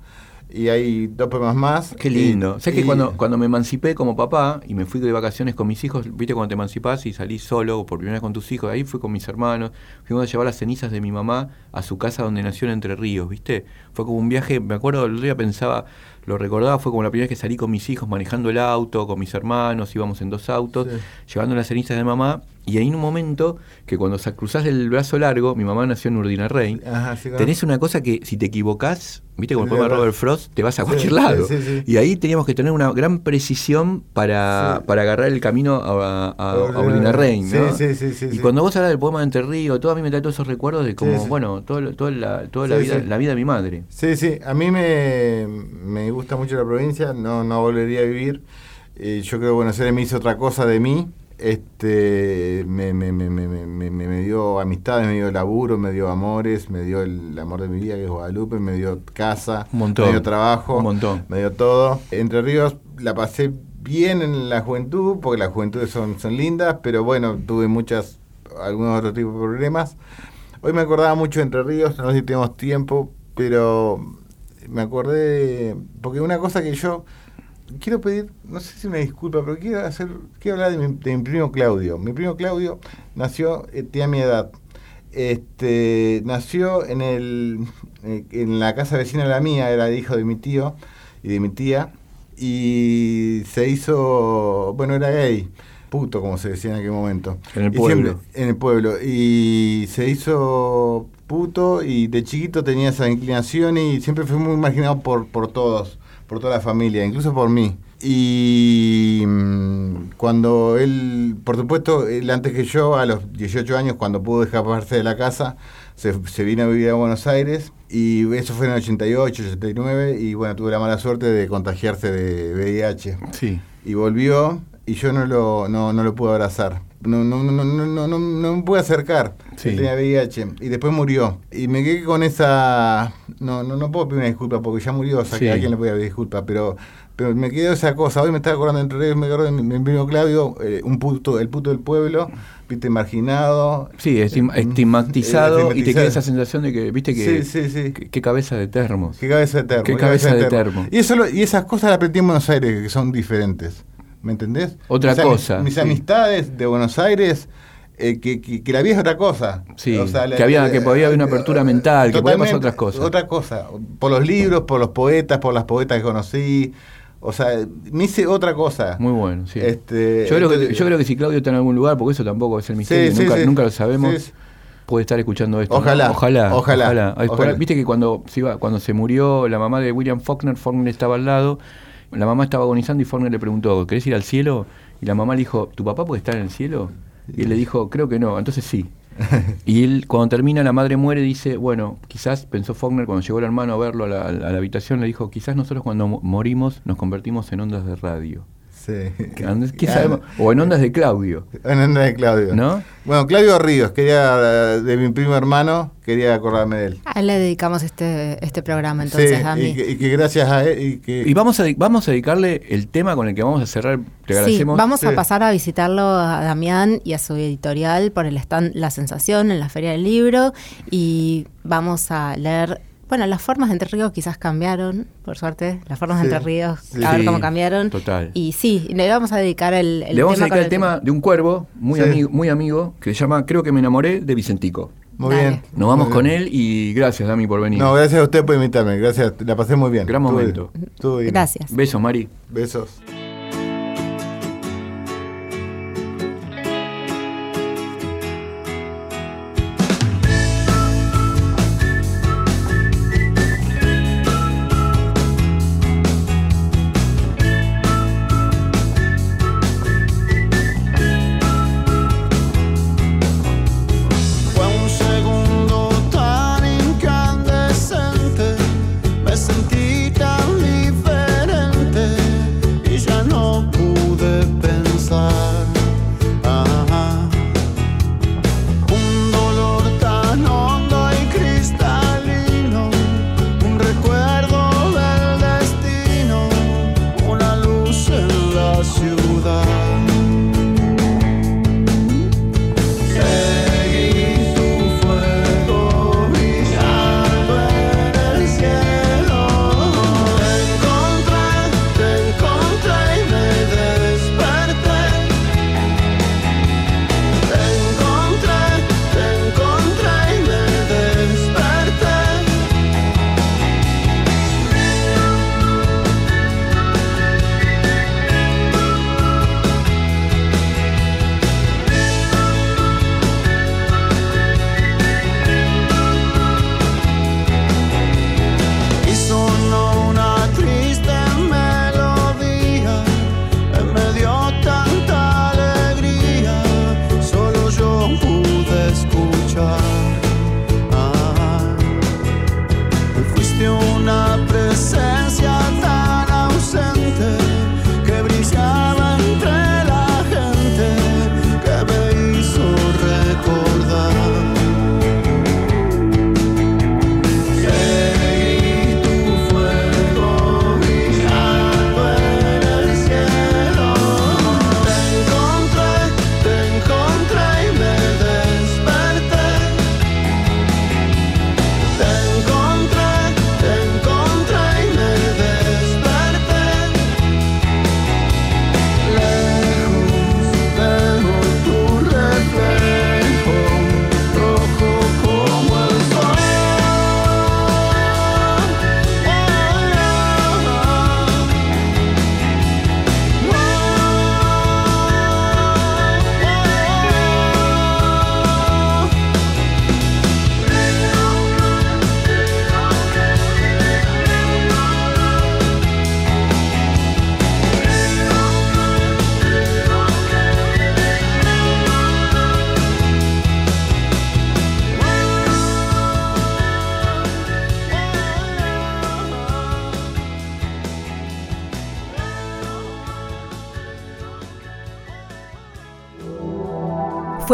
Y hay dos poemas más. Qué lindo. Y- ¿Sabes que cuando, cuando me emancipé como papá y me fui de vacaciones con mis hijos, viste cuando te emancipás y salís solo por primera vez con tus hijos, ahí fui con mis hermanos, fuimos a llevar las cenizas de mi mamá a su casa donde nació en Entre Ríos, viste? Fue como un viaje, me acuerdo, el otro día pensaba, lo recordaba, fue como la primera vez que salí con mis hijos manejando el auto, con mis hermanos, íbamos en dos autos, Sí. llevando las cenizas de mamá, y en un momento que cuando cruzás el brazo largo, mi mamá nació en Urdina Rey, Ajá, sí, tenés una cosa que si te equivocás, viste como el poema de. Robert Frost, te vas a cualquier sí, lado. sí. Y ahí teníamos que tener una gran precisión para, para agarrar el camino a, a, a ¿no? sí, sí, sí, y cuando vos hablas del poema de Entre Ríos, todo a mí me trae todos esos recuerdos de como, bueno, todo, toda la, toda la vida, la vida de mi madre. Sí, sí, a mí me, me gusta mucho la provincia, no, no volvería a vivir. Eh, yo creo que Buenos Aires me hizo otra cosa de mí. Este, me, me, me, me, me, me- me dio amistades, me dio laburo, me dio amores, me dio el amor de mi vida, que es Guadalupe, me dio casa, Un montón. me dio trabajo, Un montón. me dio todo. Entre Ríos la pasé bien en la juventud, porque las juventudes son, son lindas, pero bueno, tuve muchas, algunos otros tipos de problemas. Hoy me acordaba mucho de Entre Ríos, no sé si tenemos tiempo, pero me acordé, porque una cosa que yo quiero pedir, no sé si una disculpa, pero quiero hacer, quiero hablar de mi, de mi primo Claudio. Mi primo Claudio nació, eh, tenía mi edad. Este, nació en el eh, en la casa vecina de la mía, era hijo de mi tío y de mi tía, y se hizo, bueno, era gay, puto como se decía en aquel momento. En el pueblo. siempre- en el pueblo. Y se hizo puto y de chiquito tenía esa inclinación y siempre fue muy marginado por, por todos, por toda la familia, incluso por mí. Y mm, cuando él, por supuesto, él antes que yo, a los 18 años, cuando pudo escaparse de la casa, se, se vino a vivir a Buenos Aires y eso fue en el 88, 89 y bueno, tuve la mala suerte de contagiarse de VIH Sí. y volvió y yo no lo, no, no lo pude abrazar. No, no, no, no, no, no, no, me pude acercar. Sí. Tenía VIH y después murió. Y me quedé con esa... No, no, no puedo pedir una disculpa porque ya murió, o sea, Sí. que a quién le podía pedir disculpa, pero, pero me quedó esa cosa. Hoy me estaba acordando entre redes, me acuerdo de mi, primo Claudio, eh, un puto, el puto del pueblo, viste, marginado. Sí, estim- Eh, estigmatizado y te queda esa sensación de que, viste que... Sí, sí, sí. que- Qué cabeza de termos. Qué cabeza de termo. Qué cabeza de termo. Y, eso lo- y esas cosas las aprendí en Buenos Aires, que son diferentes. ¿Me entendés? Otra Mis cosa, Mis sí. amistades de Buenos Aires, eh, que, que, que la vida es otra cosa. Sí, que había- que podía haber una apertura mental, que podía pasar otras cosas. Otra cosa. Por los libros, por los poetas, por las poetas que conocí. O sea, me hice otra cosa. Muy bueno, sí. Este, yo, creo que, yo creo que si Claudio está en algún lugar, porque eso tampoco es el misterio, Sí, nunca, sí. nunca lo sabemos, puede estar escuchando esto. ¿no? Ojalá, Ojalá. ojalá, ojalá. Viste que cuando se, iba, cuando se murió la mamá de William Faulkner, Faulkner estaba al lado, la mamá estaba agonizando y Faulkner le preguntó, ¿querés ir al cielo? Y la mamá le dijo, ¿tu papá puede estar en el cielo? Y él le dijo, creo que no, entonces sí. Y él, cuando termina, la madre muere, dice, bueno, quizás, pensó Faulkner, cuando llegó el hermano a verlo a la, a la habitación, le dijo, quizás nosotros cuando mo- morimos nos convertimos en ondas de radio. Sí. ¿Qué sabemos? O en ondas de Claudio. En ondas de Claudio. ¿No? Bueno, Claudio Ríos, quería, de mi primo hermano, quería acordarme de él. A él le dedicamos este, este programa, entonces, sí, a mí. Y que, y que gracias a él. Y, que, Y vamos a, vamos a dedicarle el tema con el que vamos a cerrar. Te Sí, agradecemos. vamos a Sí. pasar a visitarlo a Damián y a su editorial por el stand La Sensación en la Feria del Libro y vamos a leer, bueno, las formas de Entre Ríos quizás cambiaron, por suerte, las formas Sí, de Entre Ríos, sí. a ver cómo cambiaron. total. Y sí, le vamos a dedicar el, el Le vamos a tema dedicar el tema de un cuervo muy, Sí. amigo, muy amigo que se llama Creo que me enamoré de Vicentico. Muy Dale. bien. Nos vamos con él y gracias, Dami, por venir. No, gracias a usted por invitarme. Gracias, la pasé muy bien. Gran momento. Gracias. Besos, Mari. Besos.